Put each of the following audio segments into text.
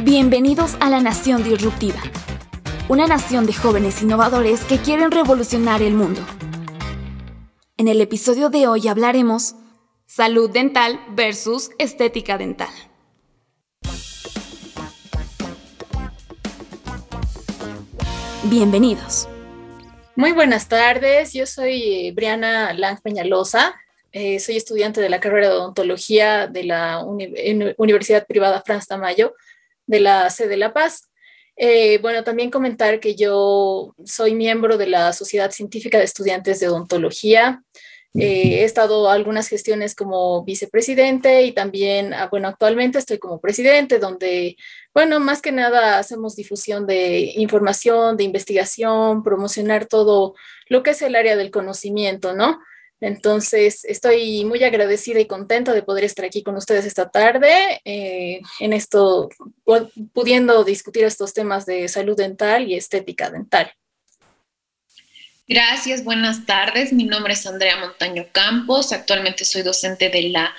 Bienvenidos a la Nación Disruptiva, una nación de jóvenes innovadores que quieren revolucionar el mundo. En el episodio de hoy hablaremos salud dental versus estética dental. Bienvenidos. Muy buenas tardes, yo soy Briana Lang Peñalosa, eh, soy estudiante de la carrera de odontología de la Universidad Privada Franz Tamayo de la sede de La Paz. Eh, bueno, también comentar que yo soy miembro de la Sociedad Científica de Estudiantes de Odontología. he estado algunas gestiones como vicepresidente y también, ah, bueno, actualmente estoy como presidente, donde, bueno, más que nada hacemos difusión de información, de investigación, promocionar todo lo que es el área del conocimiento, ¿no? Entonces, estoy muy agradecida y contenta de poder estar aquí con ustedes esta tarde, eh, en esto, pudiendo discutir estos temas de salud dental y estética dental. Gracias, buenas tardes. Mi nombre es Andrea Montaño Campos. Actualmente soy docente de la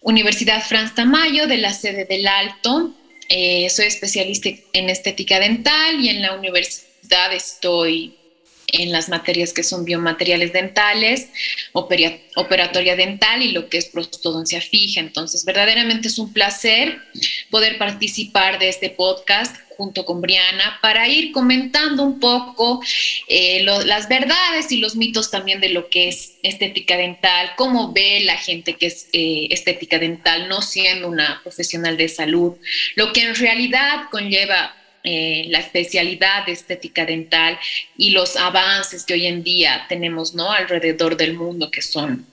Universidad Franz Tamayo, de la sede del Alto. Eh, soy especialista en estética dental y en la universidad estoy en las materias que son biomateriales dentales, operatoria dental y lo que es prostodoncia fija. Entonces, verdaderamente es un placer poder participar de este podcast junto con Briana para ir comentando un poco eh, las verdades y los mitos también de lo que es estética dental, cómo ve la gente que es eh, estética dental no siendo una profesional de salud, lo que en realidad conlleva eh, la especialidad de estética dental y los avances que hoy en día tenemos ¿no? alrededor del mundo que son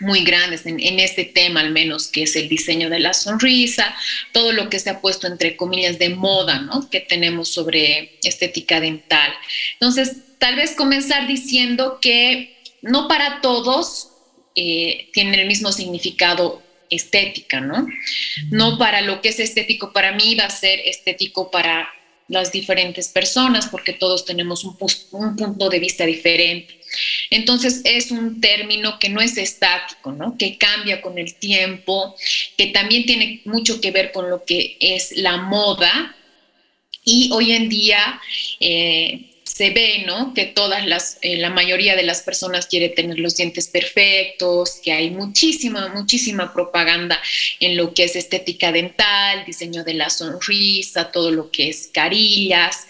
muy grandes en, este tema, al menos que es el diseño de la sonrisa, todo lo que se ha puesto entre comillas de moda, ¿no? Que tenemos sobre estética dental. Entonces, tal vez comenzar diciendo que no para todos eh, tiene el mismo significado estética, ¿no? No para lo que es estético para mí va a ser estético para las diferentes personas, porque todos tenemos un, punto de vista diferente. Entonces es un término que no es estático, ¿no? que cambia con el tiempo, que también tiene mucho que ver con lo que es la moda. Y hoy en día eh, se ve, ¿no? Que todas las, eh, la mayoría de las personas quiere tener los dientes perfectos, que hay muchísima, muchísima propaganda en lo que es estética dental, diseño de la sonrisa, todo lo que es carillas,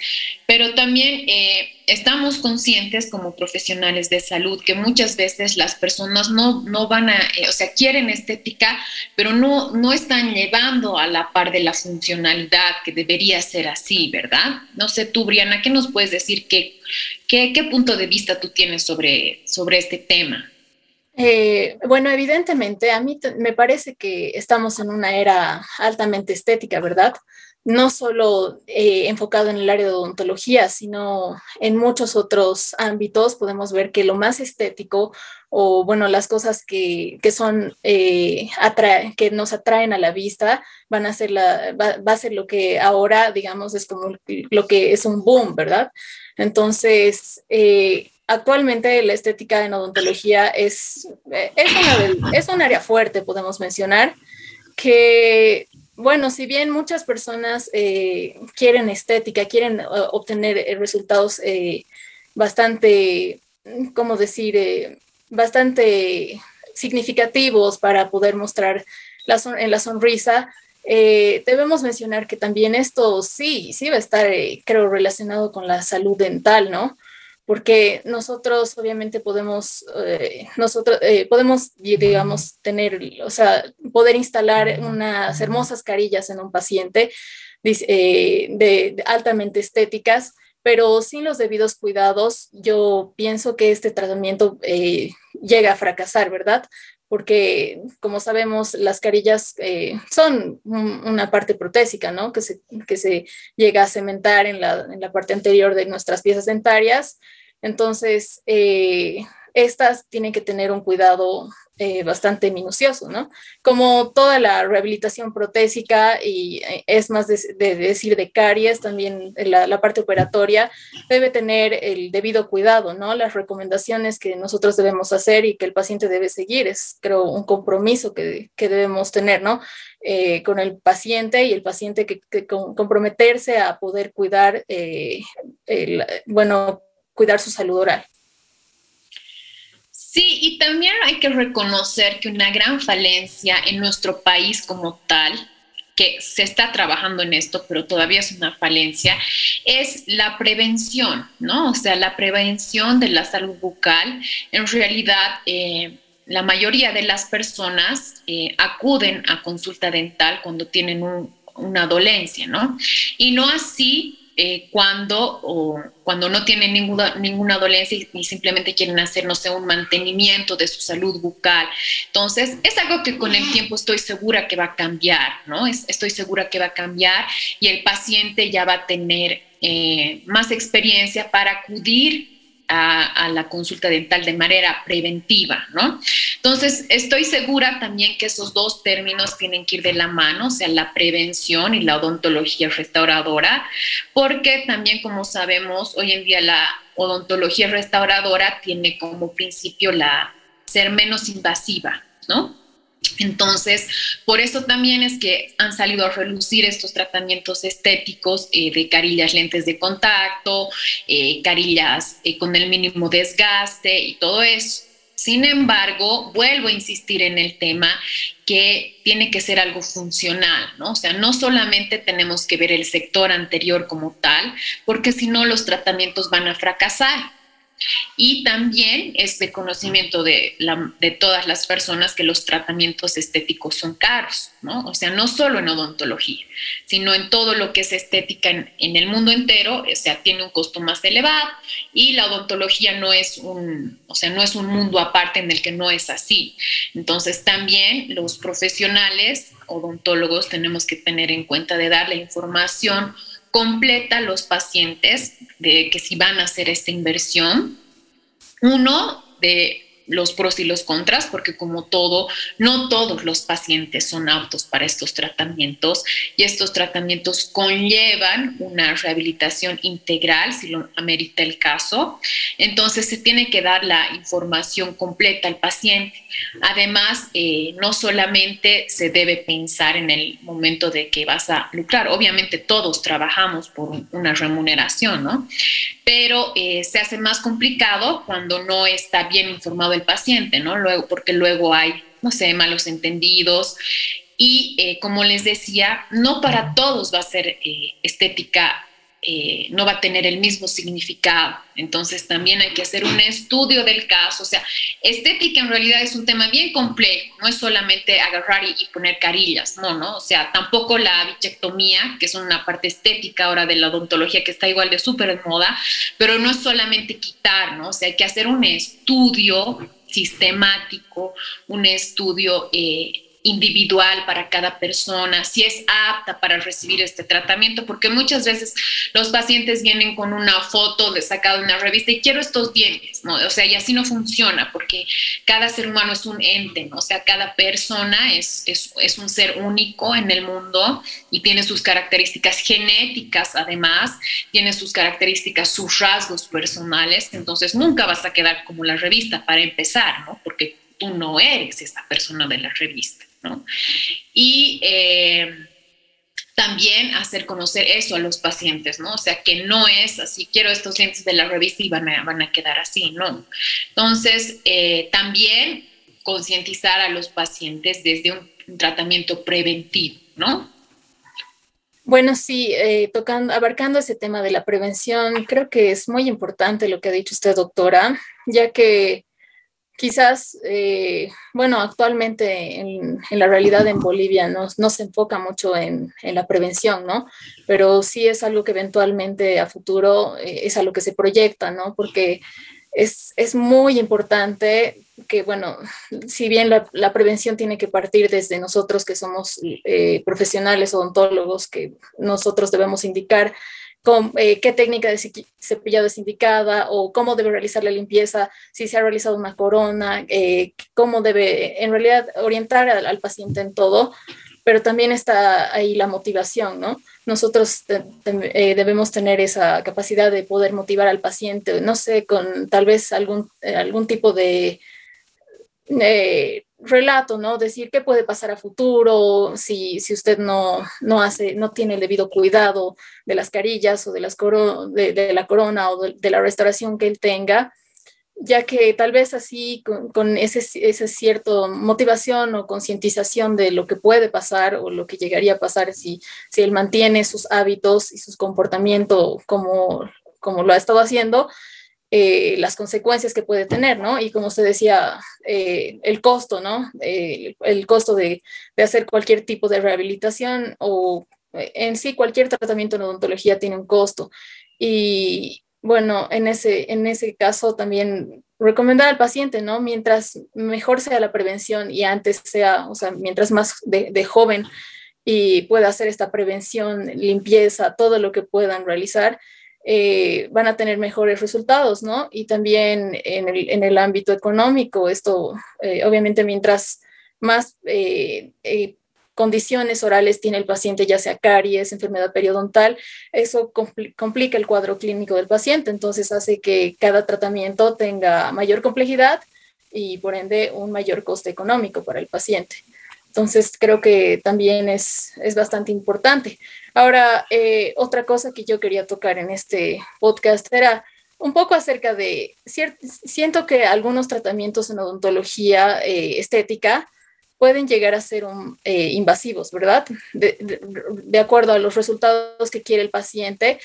pero también eh, estamos conscientes como profesionales de salud que muchas veces las personas no, no van a, eh, o sea, quieren estética, pero no, no están llevando a la par de la funcionalidad que debería ser así, ¿verdad? No sé tú, Briana, ¿qué nos puedes decir? ¿Qué, qué, punto de vista tú tienes sobre, sobre este tema? Eh, bueno, evidentemente, a mí me parece que estamos en una era altamente estética, ¿verdad? No solo eh, enfocado en el área de odontología, sino en muchos otros ámbitos, podemos ver que lo más estético o, bueno, las cosas que, son, eh, que nos atraen a la vista, van a ser la, va, a ser lo que ahora, digamos, es como lo que es un boom, ¿verdad? Entonces, eh, actualmente la estética en odontología es, es un área fuerte, podemos mencionar, que bueno, si bien muchas personas eh, quieren estética, quieren eh, obtener eh, resultados bastante, ¿cómo decir?, bastante significativos para poder mostrar en la sonrisa, debemos mencionar que también esto sí, sí va a estar, creo, relacionado con la salud dental, ¿no? Porque nosotros obviamente podemos, eh, nosotros eh, podemos, digamos, tener, o sea, poder instalar unas hermosas carillas en un paciente eh, de, altamente estéticas, pero sin los debidos cuidados, yo pienso que este tratamiento llega a fracasar, ¿verdad? Porque, como sabemos, las carillas son una parte protésica, ¿no? Que se, que se llega a cementar en la, en la parte anterior de nuestras piezas dentarias entonces, eh, estas tienen que tener un cuidado eh, bastante minucioso, ¿no? Como toda la rehabilitación protésica y eh, es más de, decir de caries, también la, parte operatoria debe tener el debido cuidado, ¿no? Las recomendaciones que nosotros debemos hacer y que el paciente debe seguir es, creo, un compromiso que, que debemos tener, ¿no? eh, con el paciente y el paciente que, comprometerse a poder cuidar, bueno, cuidar su salud oral. Sí, y también hay que reconocer que una gran falencia en nuestro país como tal, que se está trabajando en esto, pero todavía es una falencia, es la prevención, ¿no? O sea, la prevención de la salud bucal. En realidad, eh, la mayoría de las personas eh, acuden a consulta dental cuando tienen una dolencia, ¿no? Y no así eh, cuando, o cuando no tienen ninguna, ninguna dolencia y, simplemente quieren hacer, no sé, un mantenimiento de su salud bucal. Entonces, es algo que con el tiempo estoy segura que va a cambiar, ¿no? estoy segura que va a cambiar y el paciente ya va a tener eh, más experiencia para acudir a, la consulta dental de manera preventiva, ¿no? Entonces, estoy segura también que esos dos términos tienen que ir de la mano, o sea, la prevención y la odontología restauradora, porque también, como sabemos, hoy en día la odontología restauradora tiene como principio la ser menos invasiva, ¿no? Entonces, por eso también es que han salido a relucir estos tratamientos estéticos eh, de carillas lentes de contacto, eh, carillas eh, con el mínimo desgaste y todo eso. Sin embargo, vuelvo a insistir en el tema que tiene que ser algo funcional, ¿no? O sea, no solamente tenemos que ver el sector anterior como tal, porque si no los tratamientos van a fracasar. Y también es de conocimiento de, de, todas las personas que los tratamientos estéticos son caros, ¿no? O sea, no solo en odontología, sino en todo lo que es estética en, en, el mundo entero, o sea, tiene un costo más elevado y la odontología no es un, o sea, no es un mundo aparte en el que no es así. Entonces, también los profesionales odontólogos tenemos que tener en cuenta de darle información completa los pacientes de que si van a hacer esta inversión. Uno, de los pros y los contras, porque como todo, no todos los pacientes son aptos para estos tratamientos y estos tratamientos conllevan una rehabilitación integral si lo amerita el caso. Entonces se tiene que dar la información completa al paciente. Además, eh, no solamente se debe pensar en el momento de que vas a lucrar, obviamente todos trabajamos por una remuneración, ¿no? Pero eh, se hace más complicado cuando no está bien informado el paciente, ¿no? Luego, porque luego hay, no sé, malos entendidos. Y eh, como les decía, no para todos va a ser estética eh, no va a tener el mismo significado. Entonces también hay que hacer un estudio del caso. O sea, estética en realidad es un tema bien complejo, no es solamente agarrar y, poner carillas, no, ¿no? O sea, tampoco la bichectomía, que es una parte estética ahora de la odontología que está igual de súper en moda, pero no es solamente quitar, ¿no? O sea, hay que hacer un estudio sistemático, un estudio eh, individual para cada persona, si es apta para recibir este tratamiento, porque muchas veces los pacientes vienen con una foto de sacado de una revista y quiero estos dientes, ¿no? O sea, y así no funciona, porque cada ser humano es un ente, ¿no? O sea, cada persona es, es, es un ser único en el mundo y tiene sus características genéticas, además, tiene sus características, sus rasgos personales, entonces nunca vas a quedar como la revista para empezar, ¿no? Porque tú no eres esa persona de la revista. Y eh, también hacer conocer eso a los pacientes, ¿no? O sea, que no es así, quiero estos lentes de la revista y van a, van a quedar así, ¿no? Entonces, eh, también concientizar a los pacientes desde un, tratamiento preventivo, ¿no? Bueno, sí, eh, abarcando ese tema de la prevención, creo que es muy importante lo que ha dicho usted, doctora, ya que quizás, eh, bueno, actualmente en, la realidad en Bolivia no, se enfoca mucho en, la prevención, ¿no? Pero sí es algo que eventualmente a futuro eh, es a lo que se proyecta, ¿no? Porque es, muy importante que, bueno, si bien la, prevención tiene que partir desde nosotros que somos eh, profesionales odontólogos, que nosotros debemos indicar eh, qué técnica de cepillado es indicada o cómo debe realizar la limpieza, si se ha realizado una corona, eh, cómo debe en realidad orientar al, paciente en todo, pero también está ahí la motivación, ¿no? Nosotros eh, debemos tener esa capacidad de poder motivar al paciente, no sé, con tal vez algún, algún tipo de relato, ¿no? Decir qué puede pasar a futuro si, si usted no, no, hace, no tiene el debido cuidado de las carillas o de, las de, de, la corona o de, la restauración que él tenga, ya que tal vez así con, con ese, ese cierto motivación o concientización de lo que puede pasar o lo que llegaría a pasar si, si él mantiene sus hábitos y sus comportamientos como, como lo ha estado haciendo, eh, las consecuencias que puede tener, ¿no? Y como se decía, eh, el costo, ¿no? Eh, el costo de, hacer cualquier tipo de rehabilitación o en sí cualquier tratamiento en odontología tiene un costo. Y bueno, en ese, en ese caso también recomendar al paciente, ¿no? Mientras mejor sea la prevención y antes sea, o sea, mientras más de joven y pueda hacer esta prevención, limpieza, todo lo que puedan realizar, eh, van a tener mejores resultados, ¿no? Y también en el, en el ámbito económico, esto eh, obviamente mientras más eh, condiciones orales tiene el paciente, ya sea caries, enfermedad periodontal, eso complica el cuadro clínico del paciente, entonces hace que cada tratamiento tenga mayor complejidad y por ende un mayor coste económico para el paciente. Entonces creo que también es, es bastante importante. Ahora, eh, otra cosa que yo quería tocar en este podcast era un poco acerca de, siento que algunos tratamientos en odontología eh, estética pueden llegar a ser eh, invasivos, ¿verdad? De, acuerdo a los resultados que quiere el paciente.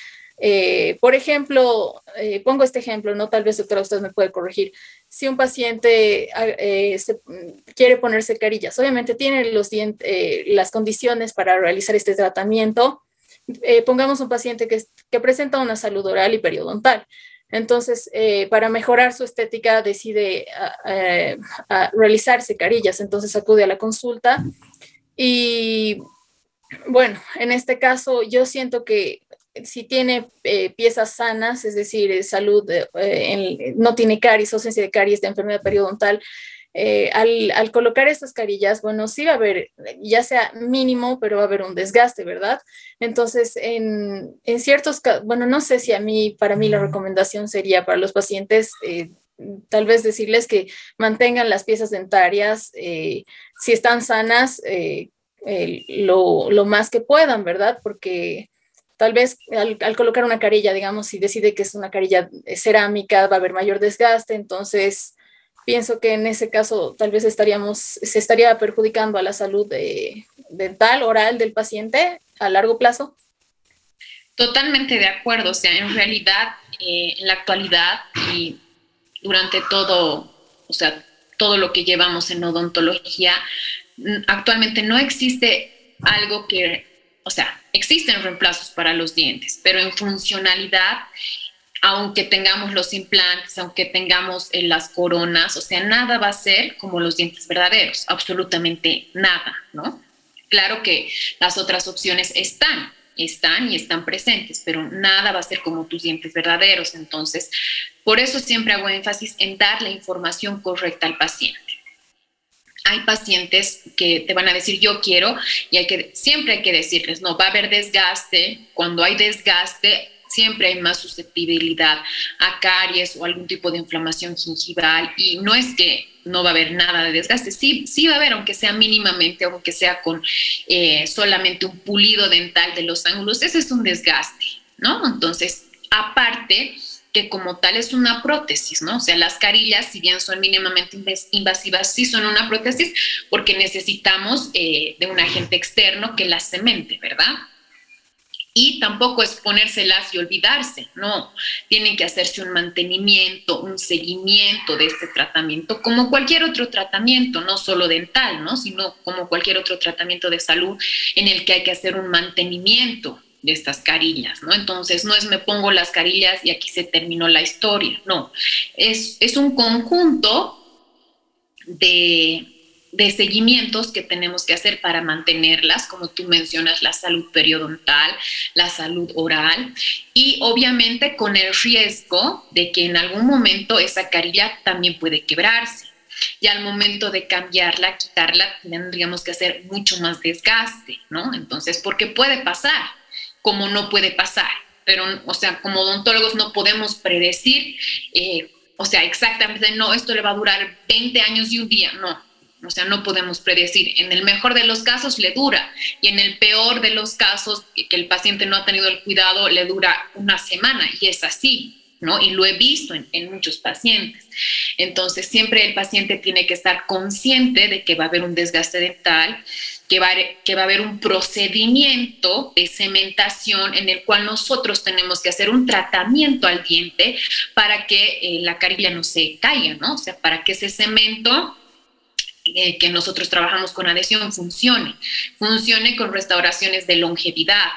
Por ejemplo, pongo este ejemplo, ¿no? Tal vez, doctora, usted me puede corregir. Si un paciente quiere ponerse carillas, obviamente tiene los las condiciones para realizar este tratamiento, eh, pongamos un paciente que, que, presenta una salud oral y periodontal. Entonces, eh, para mejorar su estética, decide realizarse carillas, entonces acude a la consulta. Y bueno, en este caso, yo siento que si tiene eh, piezas sanas, es decir, salud, no tiene caries, ausencia de caries de enfermedad periodontal, eh, al, colocar estas carillas, bueno, sí va a haber, ya sea mínimo, pero va a haber un desgaste, ¿verdad? Entonces, en, en ciertos casos, bueno, no sé si a mí, para mí la recomendación sería para los pacientes, eh, tal vez decirles que mantengan las piezas dentarias, eh, si están sanas, lo, lo, más que puedan, ¿verdad? Porque tal vez al, colocar una carilla, digamos, si decide que es una carilla cerámica, va a haber mayor desgaste, entonces pienso que en ese caso tal vez estaríamos, se estaría perjudicando a la salud dental, oral del paciente a largo plazo. Totalmente de acuerdo, o sea, en realidad, eh, en la actualidad y durante todo, o sea, todo lo que llevamos en odontología, actualmente no existe algo que, o sea, existen reemplazos para los dientes, pero en funcionalidad aunque tengamos los implantes, aunque tengamos eh, las coronas, o sea, nada va a ser como los dientes verdaderos, absolutamente nada, ¿no? Claro que las otras opciones están, están y están presentes, pero nada va a ser como tus dientes verdaderos. Entonces, por eso siempre hago énfasis en dar la información correcta al paciente. Hay pacientes que te van a decir yo quiero y hay que siempre hay que decirles, no, va a haber desgaste, cuando hay desgaste siempre hay más susceptibilidad a caries o algún tipo de inflamación gingival y no es que no va a haber nada de desgaste, sí, sí va a haber, aunque sea mínimamente, aunque sea con eh, solamente un pulido dental de los ángulos, ese es un desgaste, ¿no? Entonces, aparte que como tal es una prótesis, ¿no? O sea, las carillas, si bien son mínimamente invasivas, sí son una prótesis porque necesitamos eh, de un agente externo que las cemente, ¿verdad? y tampoco es ponérselas y olvidarse, no, tienen que hacerse un mantenimiento, un seguimiento de este tratamiento, como cualquier otro tratamiento, no solo dental, ¿no? sino como cualquier otro tratamiento de salud en el que hay que hacer un mantenimiento de estas carillas, ¿no? Entonces, no es me pongo las carillas y aquí se terminó la historia, no, es, es un conjunto de de seguimientos que tenemos que hacer para mantenerlas, como tú mencionas, la salud periodontal, la salud oral y obviamente con el riesgo de que en algún momento esa carilla también puede quebrarse. Y al momento de cambiarla, quitarla, tendríamos que hacer mucho más desgaste, ¿no? Entonces, porque puede pasar, como no puede pasar. Pero, o sea, como odontólogos no podemos predecir, eh, o sea, exactamente, no, esto le va a durar 20 años y un día, no, O sea, no podemos predecir. En el mejor de los casos le dura y en el peor de los casos que el paciente no ha tenido el cuidado le dura una semana y es así. ¿no? Y lo he visto en, en, muchos pacientes. Entonces, siempre el paciente tiene que estar consciente de que va a haber un desgaste dental, que va, que va a haber un procedimiento de cementación en el cual nosotros tenemos que hacer un tratamiento al diente para que eh, la carilla no se caiga, ¿no? O sea, para que ese cemento eh, que nosotros trabajamos con adhesión funcione, funcione con restauraciones de longevidad.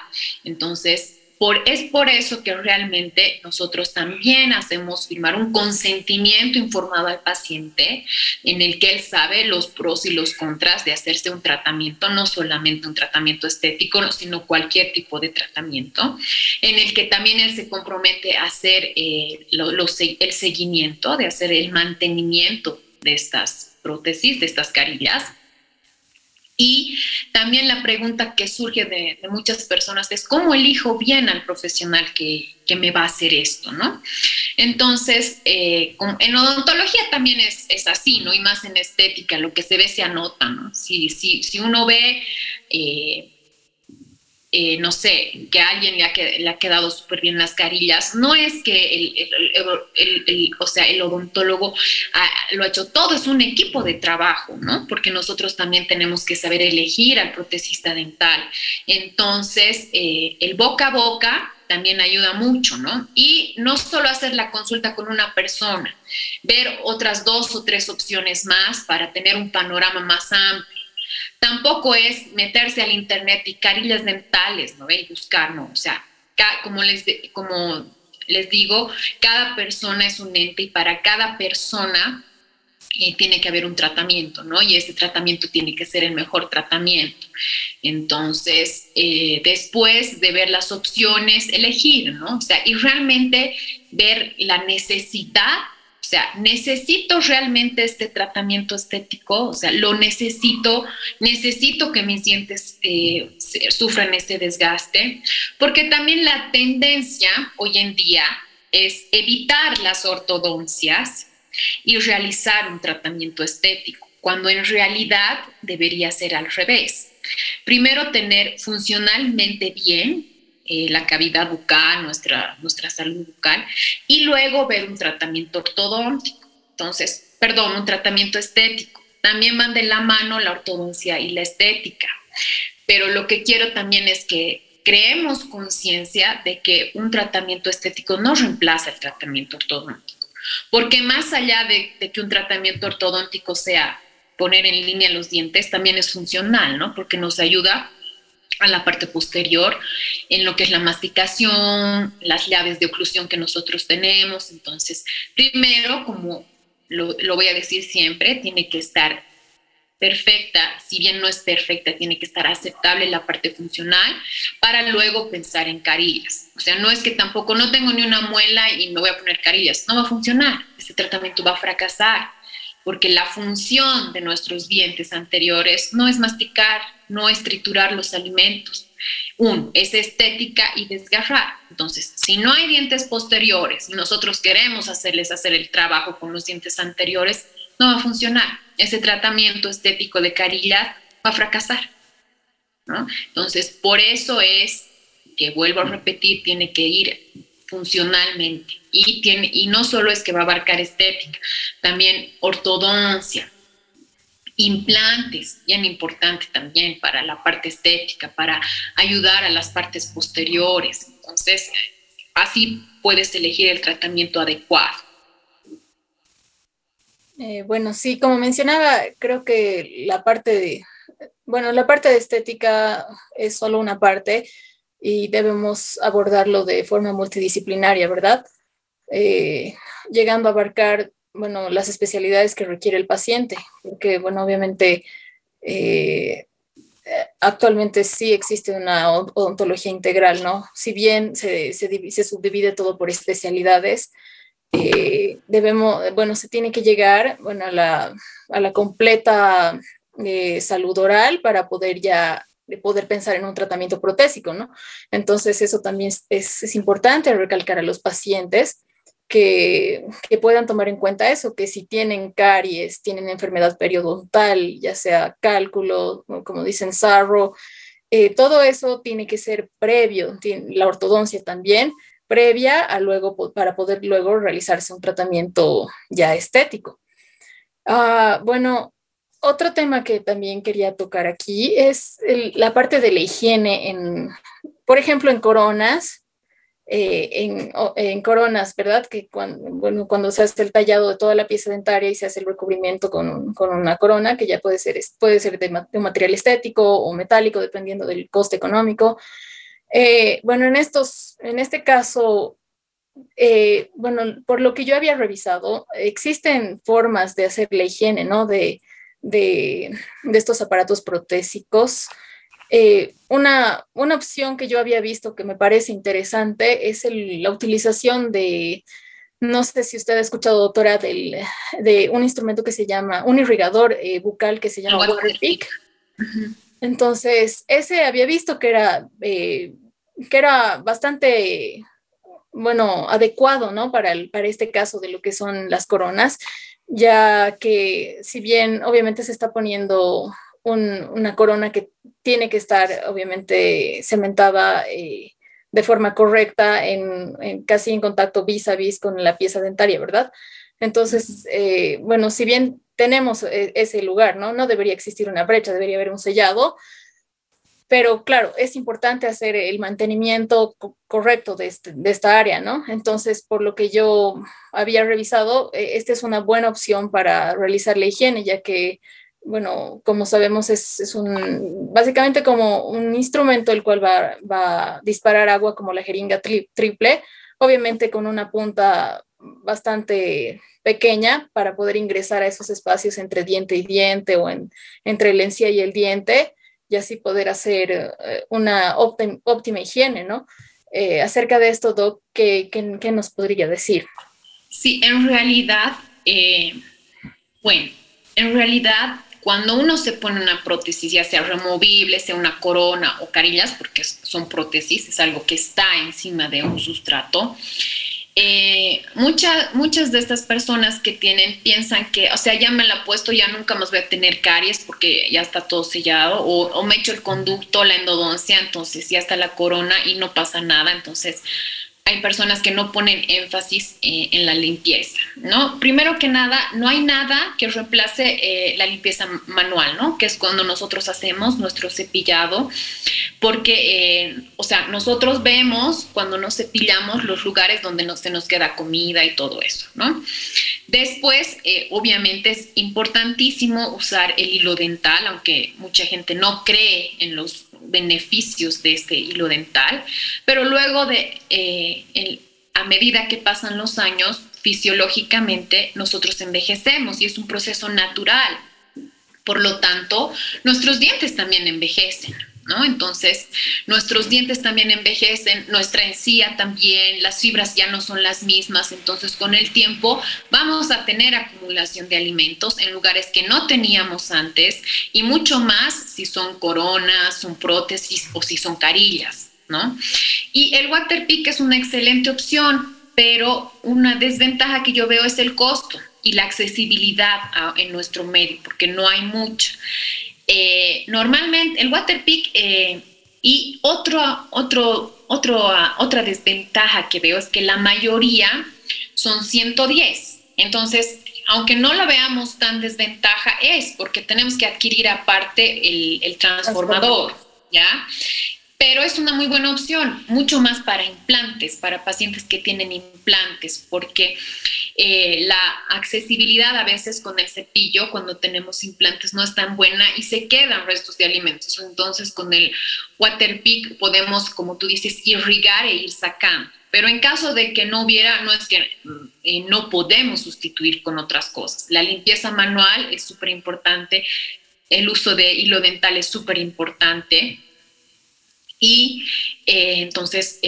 Entonces, es por eso que realmente nosotros también hacemos firmar un consentimiento informado al paciente en el que él sabe los pros y los contras de hacerse un tratamiento, no solamente un tratamiento estético, sino cualquier tipo de tratamiento, en el que también él se compromete a hacer eh, el seguimiento, de hacer el mantenimiento de estas prótesis, de estas carillas y también la pregunta que surge de, muchas personas es, ¿cómo elijo bien al profesional que, que me va a hacer esto? ¿no? Entonces, eh, en odontología también es, es, así, ¿no? Y más en estética, lo que se ve se anota, ¿no? Si, si, si uno ve... Eh, eh, no sé, que a alguien le ha, quedado súper bien las carillas, no es que el, o sea, el odontólogo lo ha hecho todo, es un equipo de trabajo, ¿no? Porque nosotros también tenemos que saber elegir al protesista dental. Entonces, eh, el boca a boca también ayuda mucho, ¿no? Y no solo hacer la consulta con una persona, ver otras dos o tres opciones más para tener un panorama más amplio Tampoco es meterse al internet y carillas dentales, ¿no? Y buscar, ¿no? O sea, como les, como les digo, cada persona es un ente y para cada persona eh, tiene que haber un tratamiento, ¿no? Y ese tratamiento tiene que ser el mejor tratamiento. Entonces, eh, después de ver las opciones, elegir, ¿no? O sea, y realmente ver la necesidad sea, necesito realmente este tratamiento estético, o sea, lo necesito, necesito que mis dientes eh, sufran este desgaste, porque también la tendencia hoy en día es evitar las ortodoncias y realizar un tratamiento estético, cuando en realidad debería ser al revés. Primero tener funcionalmente bien eh, la cavidad bucal, nuestra, nuestra salud bucal, y luego ver un tratamiento ortodóntico. Entonces, perdón, un tratamiento estético. También van de la mano la ortodoncia y la estética. Pero lo que quiero también es que creemos conciencia de que un tratamiento estético no reemplaza el tratamiento ortodóntico. Porque más allá de, de que un tratamiento ortodóntico sea poner en línea los dientes, también es funcional, ¿no? Porque nos ayuda a la parte posterior, en lo que es la masticación, las llaves de oclusión que nosotros tenemos. Entonces, primero, como lo, voy a decir siempre, tiene que estar perfecta, si bien no es perfecta, tiene que estar aceptable la parte funcional para luego pensar en carillas. O sea, no es que tampoco no tengo ni una muela y me voy a poner carillas, no va a funcionar, ese tratamiento va a fracasar porque la función de nuestros dientes anteriores no es masticar, no es triturar los alimentos. Uno, es estética y desgarrar. Entonces, si no hay dientes posteriores y nosotros queremos hacerles hacer el trabajo con los dientes anteriores, no va a funcionar. Ese tratamiento estético de carillas va a fracasar. Entonces, por eso es que vuelvo a repetir, tiene que ir funcionalmente. Y, tiene, y no solo es que va a abarcar estética, también ortodoncia, implantes, bien importante también para la parte estética, para ayudar a las partes posteriores. Entonces, así puedes elegir el tratamiento adecuado. Eh, bueno, sí, como mencionaba, creo que la parte de, bueno, la parte de estética es solo una parte y debemos abordarlo de forma multidisciplinaria, ¿verdad? Eh, llegando a abarcar, bueno, las especialidades que requiere el paciente, porque, bueno, obviamente eh, actualmente sí existe una odontología integral, ¿no? Si bien se, se, subdivide todo por especialidades, eh, debemos, bueno, se tiene que llegar, bueno, a la, a la completa salud oral para poder ya de poder pensar en un tratamiento protésico, ¿no? Entonces, eso también es, es, importante recalcar a los pacientes que, puedan tomar en cuenta eso, que si tienen caries, tienen enfermedad periodontal, ya sea cálculo, como dicen sarro, eh, todo eso tiene que ser previo, la ortodoncia también, previa a luego, para poder luego realizarse un tratamiento ya estético. Ah, bueno, otro tema que también quería tocar aquí es la parte de la higiene, en, por ejemplo, en coronas, eh, en, coronas, ¿verdad? Que cuando, bueno, cuando se hace el tallado de toda la pieza dentaria y se hace el recubrimiento con, con una corona, que ya puede ser, puede ser de, un material estético o metálico, dependiendo del coste económico. Eh, bueno, en, estos, en este caso, eh, bueno, por lo que yo había revisado, existen formas de hacer la higiene, ¿no? De, de, de estos aparatos protésicos eh, una, una, opción que yo había visto que me parece interesante es la utilización de, no sé si usted ha escuchado, doctora, del, de un instrumento que se llama, un irrigador eh, bucal que se llama Waterpik. Entonces, ese había visto que era, eh, que era bastante, bueno, adecuado, ¿no? Para, el, para este caso de lo que son las coronas, ya que si bien obviamente se está poniendo una corona que tiene que estar obviamente cementada eh, de forma correcta, en, casi en contacto vis a vis con la pieza dentaria, ¿verdad? Entonces, eh, bueno, si bien tenemos eh, ese lugar, ¿no? No debería existir una brecha, debería haber un sellado, pero claro, es importante hacer el mantenimiento correcto de, este, de, esta área, ¿no? Entonces, por lo que yo había revisado, esta es una buena opción para realizar la higiene, ya que bueno, como sabemos, es, un, básicamente como un instrumento el cual va, a disparar agua como la jeringa triple, obviamente con una punta bastante pequeña para poder ingresar a esos espacios entre diente y diente o entre la encía y el diente y así poder hacer eh, una óptima, higiene, ¿no? Eh, acerca de esto, Doc, ¿qué, nos podría decir? Sí, en realidad, eh, bueno, en realidad cuando uno se pone una prótesis, ya sea removible, sea una corona o carillas, porque son prótesis, es algo que está encima de un sustrato, eh, muchas, de estas personas que tienen piensan que, o sea, ya me la he puesto, ya nunca más voy a tener caries porque ya está todo sellado, o, o me echo el conducto, la endodoncia, entonces ya está la corona y no pasa nada, entonces hay personas que no ponen énfasis eh, en la limpieza, ¿no? Primero que nada, no hay nada que reemplace eh, la limpieza manual, ¿no? Que es cuando nosotros hacemos nuestro cepillado, porque, eh, o sea, nosotros vemos cuando nos cepillamos los lugares donde no, se nos queda comida y todo eso, ¿no? Después, obviamente es importantísimo usar el hilo dental, aunque mucha gente no cree en los beneficios de este hilo dental, pero luego de, eh, a medida que pasan los años, fisiológicamente nosotros envejecemos y es un proceso natural. Por lo tanto, nuestros dientes también envejecen. Entonces, nuestros dientes también envejecen, nuestra encía también, las fibras ya no son las mismas, entonces con el tiempo vamos a tener acumulación de alimentos en lugares que no teníamos antes y mucho más si son coronas, son prótesis o si son carillas, ¿no? Y el Waterpik es una excelente opción, pero una desventaja que yo veo es el costo y la accesibilidad en nuestro medio, porque no hay mucho. Eh, normalmente el Waterpik eh, y otro, otro, otro, ah, otra desventaja que veo es que la mayoría son 110. Entonces, aunque no lo veamos tan desventaja, es porque tenemos que adquirir aparte el, el transformador, ¿ya? pero es una muy buena opción, mucho más para implantes, para pacientes que tienen implantes, porque eh, la accesibilidad a veces con el cepillo cuando tenemos implantes no es tan buena y se quedan restos de alimentos. Entonces con el Waterpik podemos, como tú dices, irrigar e ir sacando. Pero en caso de que no hubiera, no es que eh, no podemos sustituir con otras cosas. La limpieza manual es súper importante, el uso de hilo dental es súper importante y eh, entonces,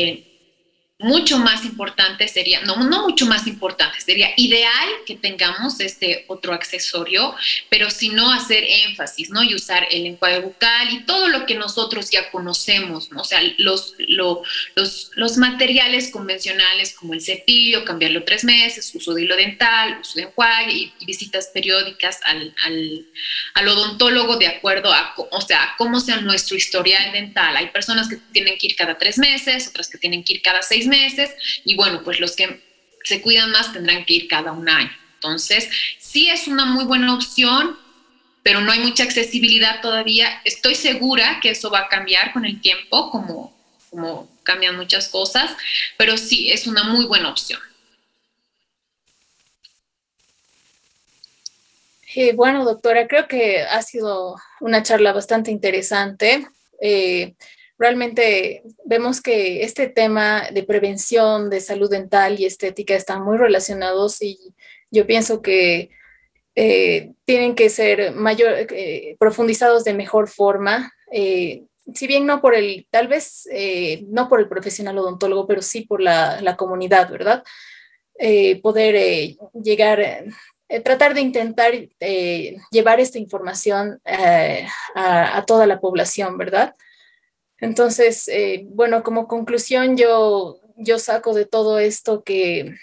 mucho más importante sería, no, no mucho más importante, sería ideal que tengamos este otro accesorio, pero si no hacer énfasis, ¿no? Y usar el enjuague bucal y todo lo que nosotros ya conocemos, ¿no? O sea, los, los, los materiales convencionales como el cepillo, cambiarlo tres meses, uso de hilo dental, uso de enjuague y, visitas periódicas al, al, al, odontólogo de acuerdo a, o sea, a cómo sea nuestro historial dental. Hay personas que tienen que ir cada tres meses, otras que tienen que ir cada seis meses y bueno, pues los que se cuidan más tendrán que ir cada un año. Entonces, sí es una muy buena opción, pero no hay mucha accesibilidad todavía. Estoy segura que eso va a cambiar con el tiempo, como, como cambian muchas cosas, pero sí es una muy buena opción. Eh, bueno, doctora, creo que ha sido una charla bastante interesante. Eh, realmente vemos que este tema de prevención de salud dental y estética están muy relacionados y yo pienso que eh, tienen que ser mayor, eh, profundizados de mejor forma. Eh, si bien no por el, tal vez no por el profesional odontólogo, pero sí por la, la comunidad, ¿verdad? poder llegar, tratar de intentar llevar esta información a, a, toda la población, ¿verdad? Entonces, eh, bueno, como conclusión, yo, yo saco de todo esto que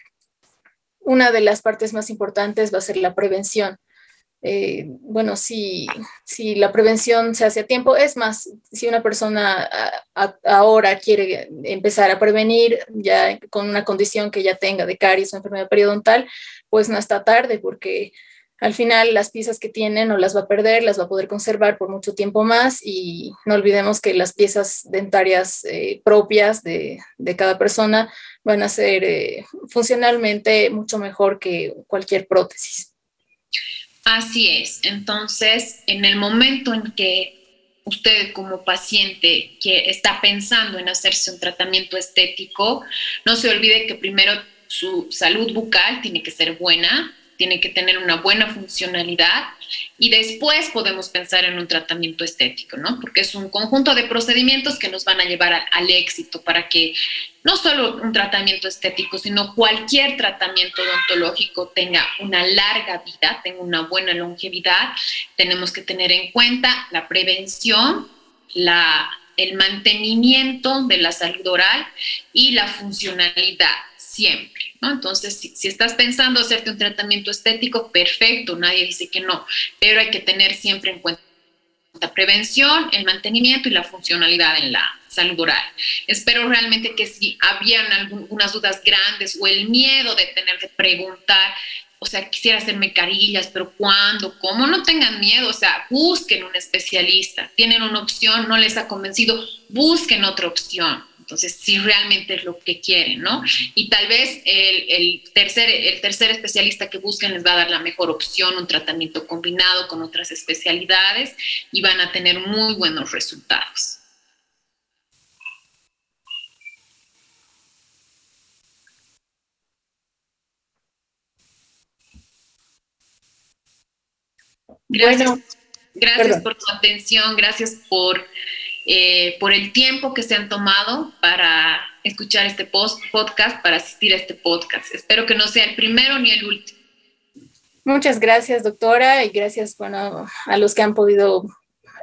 una de las partes más importantes va a ser la prevención. Eh, bueno, si, si, la prevención se hace a tiempo, es más, si una persona ahora quiere empezar a prevenir ya con una condición que ya tenga de caries o enfermedad periodontal, pues no está tarde porque al final las piezas que tiene no las va a perder, las va a poder conservar por mucho tiempo más y no olvidemos que las piezas dentarias eh, propias de, cada persona van a ser eh, funcionalmente mucho mejor que cualquier prótesis. Así es. Entonces, en el momento en que usted como paciente que está pensando en hacerse un tratamiento estético, no se olvide que primero su salud bucal tiene que ser buena, tiene que tener una buena funcionalidad y después podemos pensar en un tratamiento estético, ¿no? Porque es un conjunto de procedimientos que nos van a llevar al, éxito para que no solo un tratamiento estético, sino cualquier tratamiento odontológico tenga una larga vida, tenga una buena longevidad. Tenemos que tener en cuenta la prevención, la, el mantenimiento de la salud oral y la funcionalidad siempre. Entonces, si, estás pensando hacerte un tratamiento estético, perfecto, nadie dice que no, pero hay que tener siempre en cuenta la prevención, el mantenimiento y la funcionalidad en la salud oral. Espero realmente que si habían algunas dudas grandes o el miedo de tener que preguntar, o sea, quisiera hacerme carillas, pero ¿cuándo? ¿Cómo? No tengan miedo, o sea, busquen un especialista. Tienen una opción, no les ha convencido, busquen otra opción. Entonces, si realmente es lo que quieren, ¿no? Y tal vez el, tercer, el tercer especialista que busquen les va a dar la mejor opción, un tratamiento combinado con otras especialidades y van a tener muy buenos resultados. Gracias, gracias por tu atención, gracias por eh, por el tiempo que se han tomado para escuchar este post podcast, para asistir a este podcast. Espero que no sea el primero ni el último. Muchas gracias, doctora, y gracias bueno, a los que han podido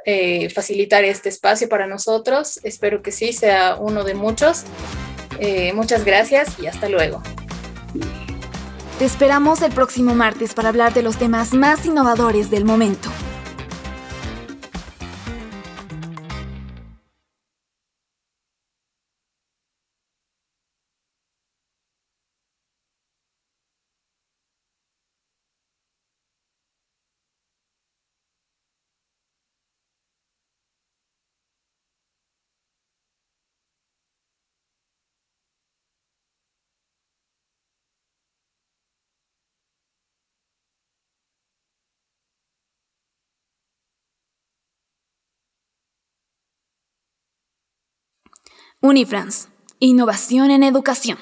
eh, facilitar este espacio para nosotros. Espero que sí sea uno de muchos. Eh, muchas gracias y hasta luego. Te esperamos el próximo martes para hablar de los temas más innovadores del momento. Unifrance, innovación en educación.